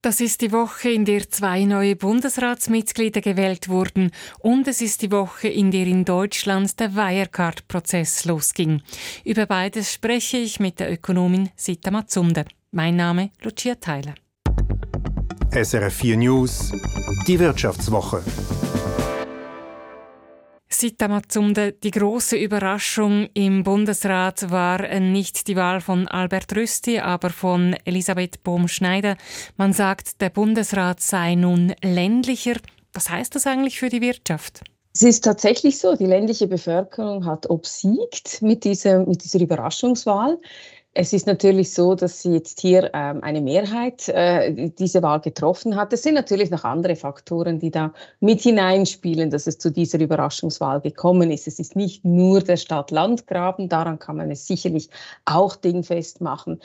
Das ist die Woche, in der zwei neue Bundesratsmitglieder gewählt wurden und es ist die Woche, in der in Deutschland der Wirecard-Prozess losging. Über beides spreche ich mit der Ökonomin Sita Mazunde. Mein Name Lucia Theiler. SRF 4 News, die Wirtschaftswoche. Sita die große Überraschung im Bundesrat war nicht die Wahl von Albert Rüsti, aber von Elisabeth Bohm-Schneider. Man sagt, der Bundesrat sei nun ländlicher. Was heißt das eigentlich für die Wirtschaft? Es ist tatsächlich so, die ländliche Bevölkerung hat obsiegt mit dieser, mit dieser Überraschungswahl. Es ist natürlich so, dass sie jetzt hier ähm, eine Mehrheit äh, diese Wahl getroffen hat. Es sind natürlich noch andere Faktoren, die da mit hineinspielen, dass es zu dieser Überraschungswahl gekommen ist. Es ist nicht nur der Stadt-Land-Graben, daran kann man es sicherlich auch dingfest machen.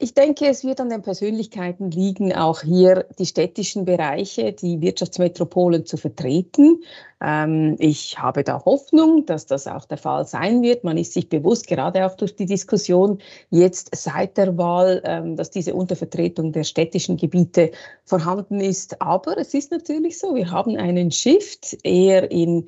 Ich denke, es wird an den Persönlichkeiten liegen, auch hier die städtischen Bereiche, die Wirtschaftsmetropolen zu vertreten. Ähm, ich habe da Hoffnung, dass das auch der Fall sein wird. Man ist sich bewusst, gerade auch durch die Diskussion jetzt seit der Wahl, ähm, dass diese Untervertretung der städtischen Gebiete vorhanden ist. Aber es ist natürlich so, wir haben einen Shift eher in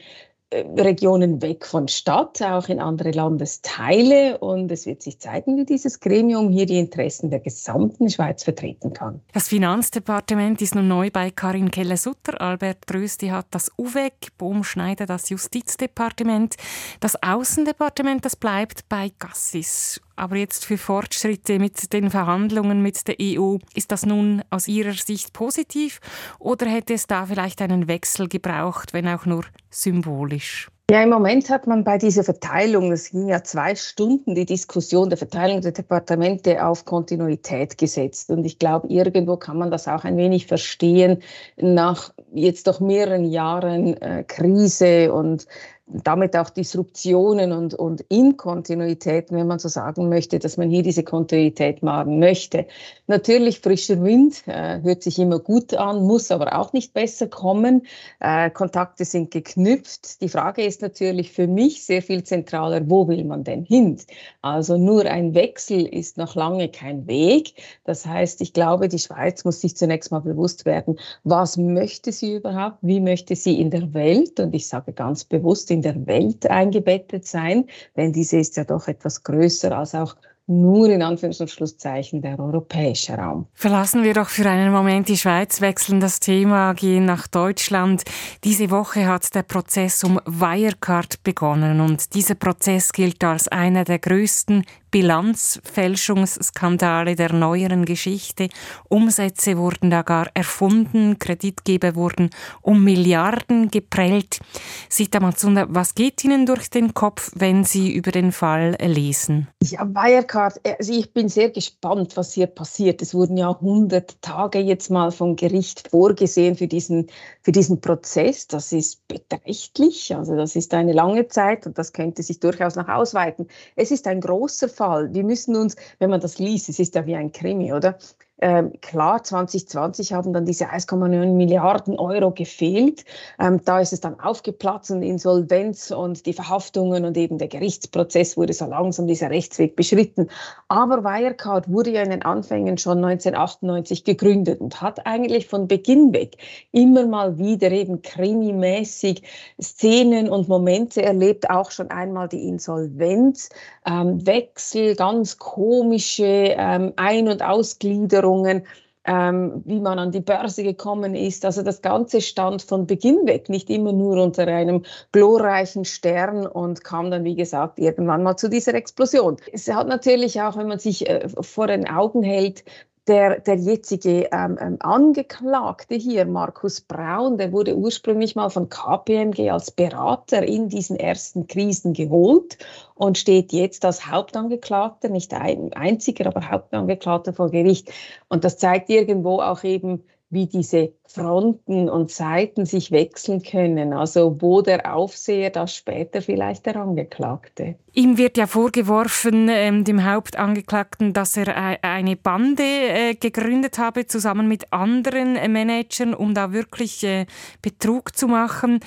Regionen weg von Stadt, auch in andere Landesteile. Und es wird sich zeigen, wie dieses Gremium hier die Interessen der gesamten Schweiz vertreten kann. Das Finanzdepartement ist nun neu bei Karin Keller-Sutter. Albert Rösti hat das UWEG, Bohm Schneider das Justizdepartement. Das Außendepartement, das bleibt bei Gassis. Aber jetzt für Fortschritte mit den Verhandlungen mit der EU, ist das nun aus Ihrer Sicht positiv oder hätte es da vielleicht einen Wechsel gebraucht, wenn auch nur symbolisch? Ja, im Moment hat man bei dieser Verteilung, es ging ja zwei Stunden, die Diskussion der Verteilung der Departemente auf Kontinuität gesetzt. Und ich glaube, irgendwo kann man das auch ein wenig verstehen nach jetzt doch mehreren Jahren äh, Krise und damit auch Disruptionen und, und Inkontinuitäten, wenn man so sagen möchte, dass man hier diese Kontinuität machen möchte. Natürlich frischer Wind äh, hört sich immer gut an, muss aber auch nicht besser kommen. Äh, Kontakte sind geknüpft. Die Frage ist natürlich für mich sehr viel zentraler, wo will man denn hin? Also nur ein Wechsel ist noch lange kein Weg. Das heißt, ich glaube, die Schweiz muss sich zunächst mal bewusst werden, was möchte sie überhaupt, wie möchte sie in der Welt, und ich sage ganz bewusst in in der Welt eingebettet sein, denn diese ist ja doch etwas größer als auch nur in Anführungs- und Schlusszeichen der europäische Raum. Verlassen wir doch für einen Moment die Schweiz, wechseln das Thema, gehen nach Deutschland. Diese Woche hat der Prozess um Wirecard begonnen und dieser Prozess gilt als einer der größten Bilanzfälschungsskandale der neueren Geschichte. Umsätze wurden da gar erfunden, Kreditgeber wurden um Milliarden geprellt. Sita Matsunda, was geht Ihnen durch den Kopf, wenn Sie über den Fall lesen? Ja, Wirecard, also ich bin sehr gespannt, was hier passiert. Es wurden ja 100 Tage jetzt mal vom Gericht vorgesehen für diesen, für diesen Prozess. Das ist beträchtlich, also das ist eine lange Zeit und das könnte sich durchaus noch ausweiten. Es ist ein großer Fall. Wir müssen uns, wenn man das liest, es ist ja wie ein Krimi, oder? Ähm, klar, 2020 haben dann diese 1,9 Milliarden Euro gefehlt. Ähm, da ist es dann aufgeplatzt und Insolvenz und die Verhaftungen und eben der Gerichtsprozess wurde so langsam dieser Rechtsweg beschritten. Aber Wirecard wurde ja in den Anfängen schon 1998 gegründet und hat eigentlich von Beginn weg immer mal wieder eben krimimäßig Szenen und Momente erlebt, auch schon einmal die Insolvenz, ähm, Wechsel, ganz komische ähm, Ein- und Ausgliederung Versicherungen, ähm, wie man an die Börse gekommen ist. Also das Ganze stand von Beginn weg nicht immer nur unter einem glorreichen Stern und kam dann, wie gesagt, irgendwann mal zu dieser Explosion. Es hat natürlich auch, wenn man sich äh, vor den Augen hält, der, der jetzige ähm, ähm, Angeklagte hier, Markus Braun, der wurde ursprünglich mal von KPMG als Berater in diesen ersten Krisen geholt und steht jetzt als Hauptangeklagter, nicht ein einziger, aber Hauptangeklagter vor Gericht. Und das zeigt irgendwo auch eben, wie diese Fronten und Seiten sich wechseln können. Also wo der Aufseher, das später vielleicht der Angeklagte. Ihm wird ja vorgeworfen, ähm, dem Hauptangeklagten, dass er äh, eine Bande äh, gegründet habe, zusammen mit anderen äh, Managern, um da wirklich äh, Betrug zu machen.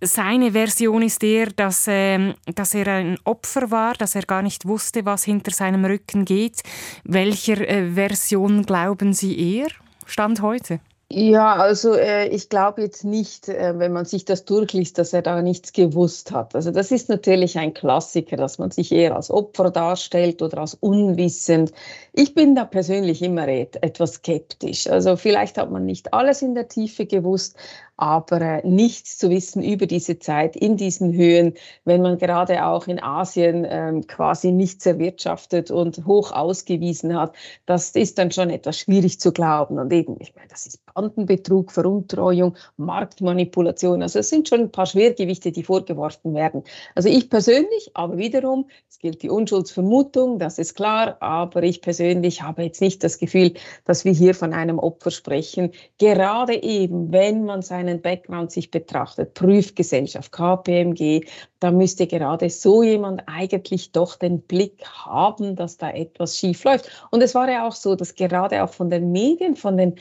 Seine Version ist eher, dass, ähm, dass er ein Opfer war, dass er gar nicht wusste, was hinter seinem Rücken geht. Welcher äh, Version glauben Sie eher? Stand heute? Ja, also äh, ich glaube jetzt nicht, äh, wenn man sich das durchliest, dass er da nichts gewusst hat. Also das ist natürlich ein Klassiker, dass man sich eher als Opfer darstellt oder als unwissend. Ich bin da persönlich immer etwas skeptisch. Also vielleicht hat man nicht alles in der Tiefe gewusst, aber äh, nichts zu wissen über diese Zeit in diesen Höhen, wenn man gerade auch in Asien ähm, quasi nichts erwirtschaftet und hoch ausgewiesen hat, das ist dann schon etwas schwierig zu glauben. Und eben, ich meine, das ist Bandenbetrug, Veruntreuung, Marktmanipulation. Also es sind schon ein paar Schwergewichte, die vorgeworfen werden. Also ich persönlich, aber wiederum, es gilt die Unschuldsvermutung, das ist klar, aber ich persönlich habe jetzt nicht das Gefühl, dass wir hier von einem Opfer sprechen. Gerade eben, wenn man seine seinen Background sich betrachtet, Prüfgesellschaft, KPMG, da müsste gerade so jemand eigentlich doch den Blick haben, dass da etwas schief läuft. Und es war ja auch so, dass gerade auch von den Medien, von den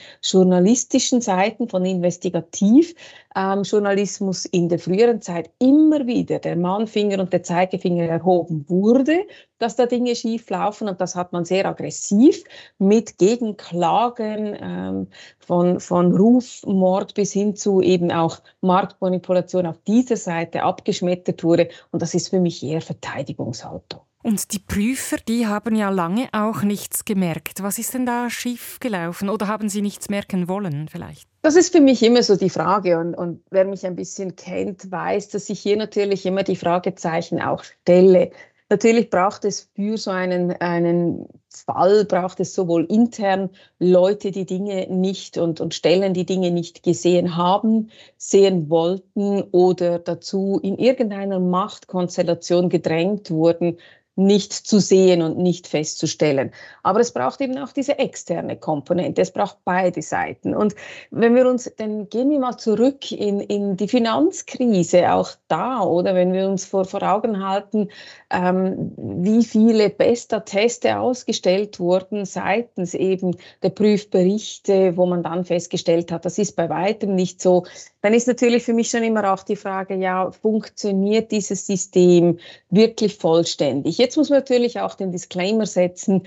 journalistischen Seiten, von Investigativjournalismus ähm, in der früheren Zeit immer wieder der Mahnfinger und der Zeigefinger erhoben wurde, dass da Dinge schief laufen und das hat man sehr aggressiv mit Gegenklagen ähm, von, von Rufmord bis hin zu eben auch Marktmanipulation auf dieser Seite abgeschmettert wurde. Und das ist für mich eher Verteidigungshaltung. Und die Prüfer, die haben ja lange auch nichts gemerkt. Was ist denn da schiefgelaufen oder haben sie nichts merken wollen vielleicht? Das ist für mich immer so die Frage. Und, und wer mich ein bisschen kennt, weiß, dass ich hier natürlich immer die Fragezeichen auch stelle. Natürlich braucht es für so einen, einen Fall, braucht es sowohl intern Leute, die Dinge nicht und, und Stellen, die Dinge nicht gesehen haben, sehen wollten oder dazu in irgendeiner Machtkonstellation gedrängt wurden, nicht zu sehen und nicht festzustellen. Aber es braucht eben auch diese externe Komponente. Es braucht beide Seiten. Und wenn wir uns, dann gehen wir mal zurück in, in die Finanzkrise, auch da, oder wenn wir uns vor, vor Augen halten, ähm, wie viele Besta-Teste ausgestellt wurden seitens eben der Prüfberichte, wo man dann festgestellt hat, das ist bei weitem nicht so. Dann ist natürlich für mich schon immer auch die Frage, ja, funktioniert dieses System wirklich vollständig? Jetzt muss man natürlich auch den Disclaimer setzen,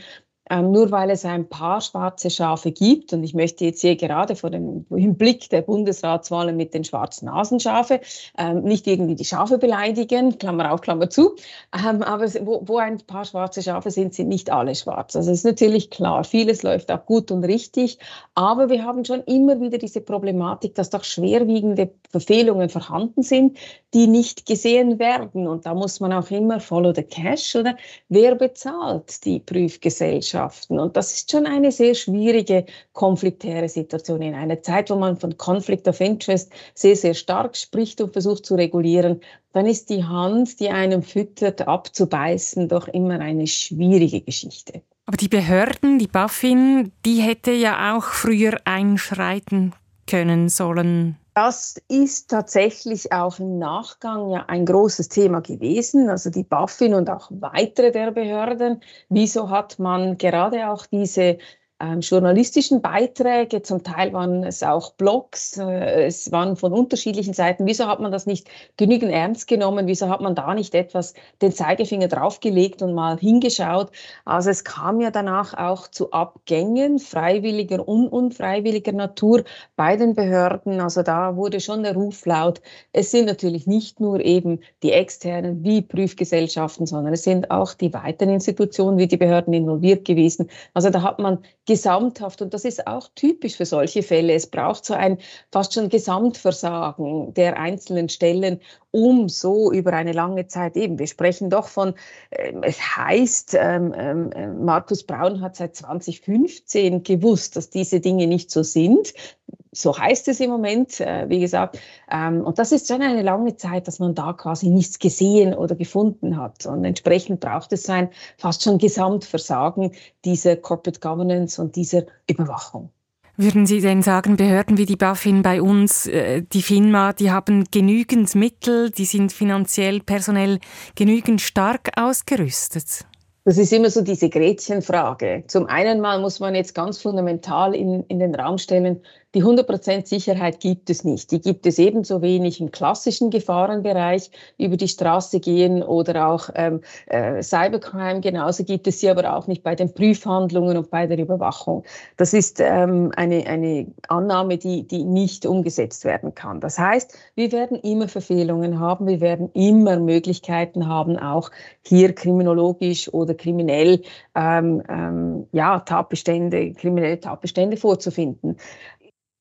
ähm, nur weil es ein paar schwarze Schafe gibt, und ich möchte jetzt hier gerade vor dem im Blick der Bundesratswahlen mit den schwarzen Nasenschafe ähm, nicht irgendwie die Schafe beleidigen, Klammer auf, Klammer zu, ähm, aber wo, wo ein paar schwarze Schafe sind, sind nicht alle schwarz. Also es ist natürlich klar, vieles läuft auch gut und richtig, aber wir haben schon immer wieder diese Problematik, dass doch schwerwiegende Verfehlungen vorhanden sind, die nicht gesehen werden. Und da muss man auch immer follow the cash, oder? Wer bezahlt die Prüfgesellschaft? Gesellschaften. Und das ist schon eine sehr schwierige, konfliktäre Situation in einer Zeit, wo man von Conflict of Interest sehr, sehr stark spricht und versucht zu regulieren. Dann ist die Hand, die einem füttert, abzubeißen, doch immer eine schwierige Geschichte. Aber die Behörden, die BaFin, die hätte ja auch früher einschreiten können sollen. Das ist tatsächlich auch im Nachgang ja ein großes Thema gewesen. Also die BaFin und auch weitere der Behörden. Wieso hat man gerade auch diese ähm, journalistischen Beiträge, zum Teil waren es auch Blogs, äh, es waren von unterschiedlichen Seiten. Wieso hat man das nicht genügend ernst genommen? Wieso hat man da nicht etwas den Zeigefinger draufgelegt und mal hingeschaut? Also es kam ja danach auch zu Abgängen freiwilliger und unfreiwilliger Natur bei den Behörden. Also da wurde schon der Ruf laut. Es sind natürlich nicht nur eben die externen wie Prüfgesellschaften, sondern es sind auch die weiteren Institutionen wie die Behörden involviert gewesen. Also da hat man gesamthaft. Und das ist auch typisch für solche Fälle. Es braucht so ein fast schon Gesamtversagen der einzelnen Stellen, um so über eine lange Zeit eben, wir sprechen doch von, äh, es heißt, ähm, ähm, äh, Markus Braun hat seit 2015 gewusst, dass diese Dinge nicht so sind. So heißt es im Moment, äh, wie gesagt. Ähm, und das ist schon eine lange Zeit, dass man da quasi nichts gesehen oder gefunden hat. Und entsprechend braucht es ein fast schon Gesamtversagen dieser Corporate Governance und dieser Überwachung. Würden Sie denn sagen, Behörden wie die BaFin bei uns, äh, die FINMA, die haben genügend Mittel, die sind finanziell, personell genügend stark ausgerüstet? Das ist immer so diese Gretchenfrage. Zum einen mal muss man jetzt ganz fundamental in, in den Raum stellen, die 100% Sicherheit gibt es nicht. Die gibt es ebenso wenig im klassischen Gefahrenbereich über die Straße gehen oder auch ähm, äh, Cybercrime. Genauso gibt es sie aber auch nicht bei den Prüfhandlungen und bei der Überwachung. Das ist ähm, eine, eine Annahme, die, die nicht umgesetzt werden kann. Das heißt, wir werden immer Verfehlungen haben, wir werden immer Möglichkeiten haben, auch hier kriminologisch oder kriminell ähm, ähm, ja, Tatbestände, kriminelle Tatbestände vorzufinden.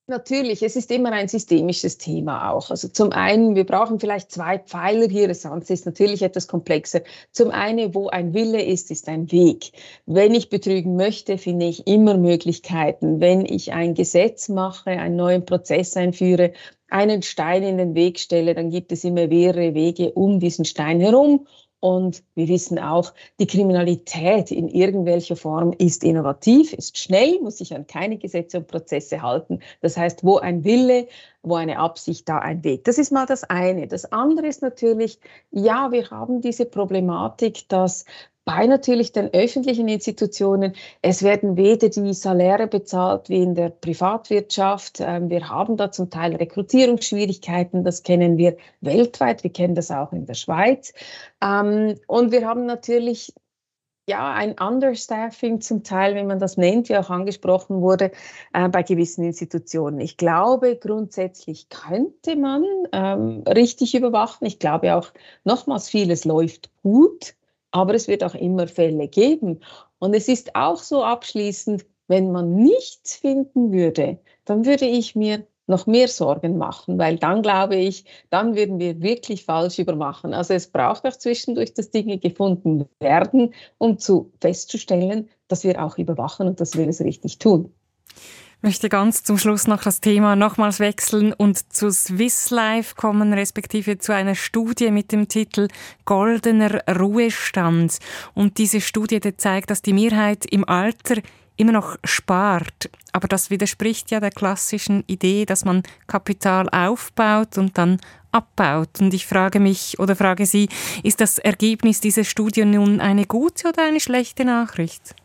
Natürlich, es ist immer ein systemisches Thema auch. Also zum einen, wir brauchen vielleicht zwei Pfeiler hier, das Ganze ist natürlich etwas komplexer. Zum einen, wo ein Wille ist, ist ein Weg. Wenn ich betrügen möchte, finde ich immer Möglichkeiten. Wenn ich ein Gesetz mache, einen neuen Prozess einführe, einen Stein in den Weg stelle, dann gibt es immer mehrere Wege um diesen Stein herum und wir wissen auch, die Kriminalität in irgendwelcher Form ist innovativ, ist schnell, muss sich an keine Gesetze und Prozesse halten. Das heißt, wo ein Wille, wo eine Absicht, da ein Weg. Das ist mal das eine. Das andere ist natürlich, ja, wir haben diese Problematik, dass bei natürlich den öffentlichen Institutionen. Es werden weder die Saläre bezahlt wie in der Privatwirtschaft. Ähm, wir haben da zum Teil Rekrutierungsschwierigkeiten. Das kennen wir weltweit. Wir kennen das auch in der Schweiz. Ähm, und wir haben natürlich ja, ein Understaffing zum Teil, wie man das nennt, wie auch angesprochen wurde, äh, bei gewissen Institutionen. Ich glaube, grundsätzlich könnte man ähm, richtig überwachen. Ich glaube auch, nochmals, vieles läuft gut. Aber es wird auch immer Fälle geben. Und es ist auch so abschließend, wenn man nichts finden würde, dann würde ich mir noch mehr Sorgen machen, weil dann glaube ich, dann würden wir wirklich falsch überwachen. Also es braucht auch zwischendurch, dass Dinge gefunden werden, um zu festzustellen, dass wir auch überwachen und dass wir es richtig tun möchte ganz zum Schluss noch das Thema nochmals wechseln und zu Swiss Life kommen, respektive zu einer Studie mit dem Titel Goldener Ruhestand. Und diese Studie die zeigt, dass die Mehrheit im Alter immer noch spart. Aber das widerspricht ja der klassischen Idee, dass man Kapital aufbaut und dann abbaut. Und ich frage mich oder frage Sie, ist das Ergebnis dieser Studie nun eine gute oder eine schlechte Nachricht?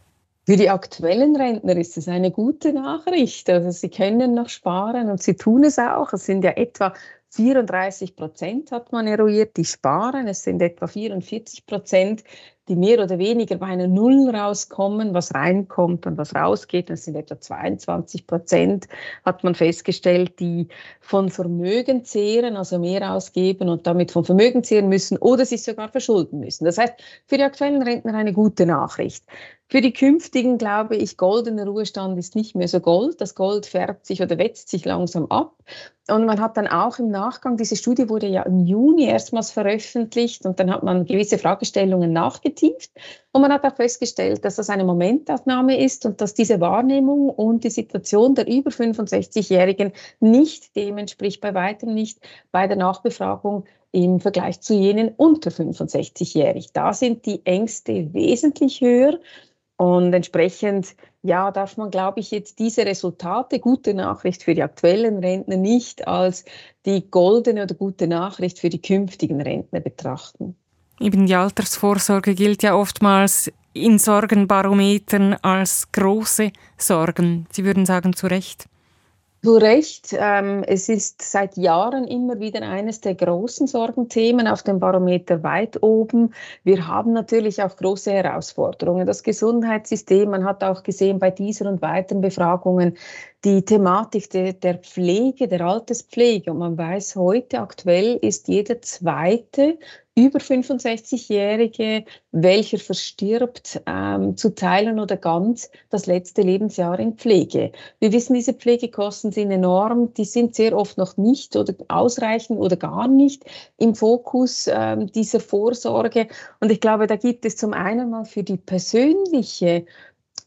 Für die aktuellen Rentner ist es eine gute Nachricht. Also sie können noch sparen und sie tun es auch. Es sind ja etwa 34 Prozent hat man eruiert, die sparen. Es sind etwa 44 Prozent, die mehr oder weniger bei einer Null rauskommen, was reinkommt und was rausgeht. Das sind etwa 22 Prozent, hat man festgestellt, die von Vermögen zehren, also mehr ausgeben und damit von Vermögen zehren müssen oder sich sogar verschulden müssen. Das heißt, für die aktuellen Rentner eine gute Nachricht. Für die künftigen glaube ich, goldener Ruhestand ist nicht mehr so Gold. Das Gold färbt sich oder wetzt sich langsam ab. Und man hat dann auch im Nachgang, diese Studie wurde ja im Juni erstmals veröffentlicht und dann hat man gewisse Fragestellungen nachgetieft. Und man hat auch festgestellt, dass das eine Momentaufnahme ist und dass diese Wahrnehmung und die Situation der über 65-Jährigen nicht dem entspricht, bei weitem nicht bei der Nachbefragung im Vergleich zu jenen unter 65-jährig. Da sind die Ängste wesentlich höher. Und entsprechend, ja, darf man, glaube ich, jetzt diese Resultate, gute Nachricht für die aktuellen Rentner, nicht als die goldene oder gute Nachricht für die künftigen Rentner betrachten. Eben die Altersvorsorge gilt ja oftmals in Sorgenbarometern als große Sorgen. Sie würden sagen, zu Recht. Du recht, ähm, es ist seit Jahren immer wieder eines der großen Sorgenthemen auf dem Barometer weit oben. Wir haben natürlich auch große Herausforderungen. Das Gesundheitssystem, man hat auch gesehen bei dieser und weiteren Befragungen, die Thematik de, der Pflege, der Alterspflege. Und man weiß heute aktuell ist jeder zweite über 65-Jährige, welcher verstirbt, ähm, zu teilen oder ganz das letzte Lebensjahr in Pflege. Wir wissen, diese Pflegekosten sind enorm, die sind sehr oft noch nicht oder ausreichend oder gar nicht im Fokus ähm, dieser Vorsorge. Und ich glaube, da gibt es zum einen mal für die persönliche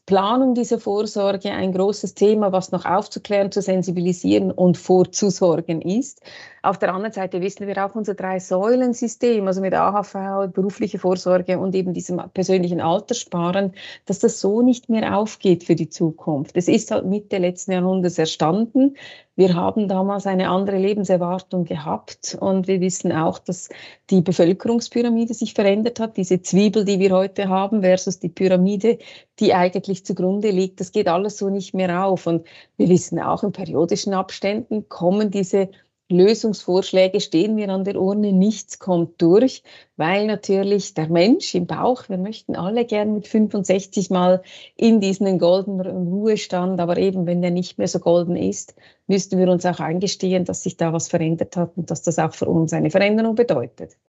Planung dieser Vorsorge ein großes Thema, was noch aufzuklären, zu sensibilisieren und vorzusorgen ist. Auf der anderen Seite wissen wir auch unser Drei-Säulen-System, also mit AHV, berufliche Vorsorge und eben diesem persönlichen Alterssparen, dass das so nicht mehr aufgeht für die Zukunft. Es ist halt Mitte letzten Jahrhunderts erstanden. Wir haben damals eine andere Lebenserwartung gehabt und wir wissen auch, dass die Bevölkerungspyramide sich verändert hat. Diese Zwiebel, die wir heute haben, versus die Pyramide, die eigentlich eigentlich zugrunde liegt, das geht alles so nicht mehr auf. Und wir wissen auch, in periodischen Abständen kommen diese Lösungsvorschläge stehen mir an der Urne, nichts kommt durch, weil natürlich der Mensch im Bauch, wir möchten alle gern mit 65 mal in diesen goldenen Ruhestand, aber eben wenn der nicht mehr so golden ist, müssten wir uns auch eingestehen, dass sich da was verändert hat und dass das auch für uns eine Veränderung bedeutet.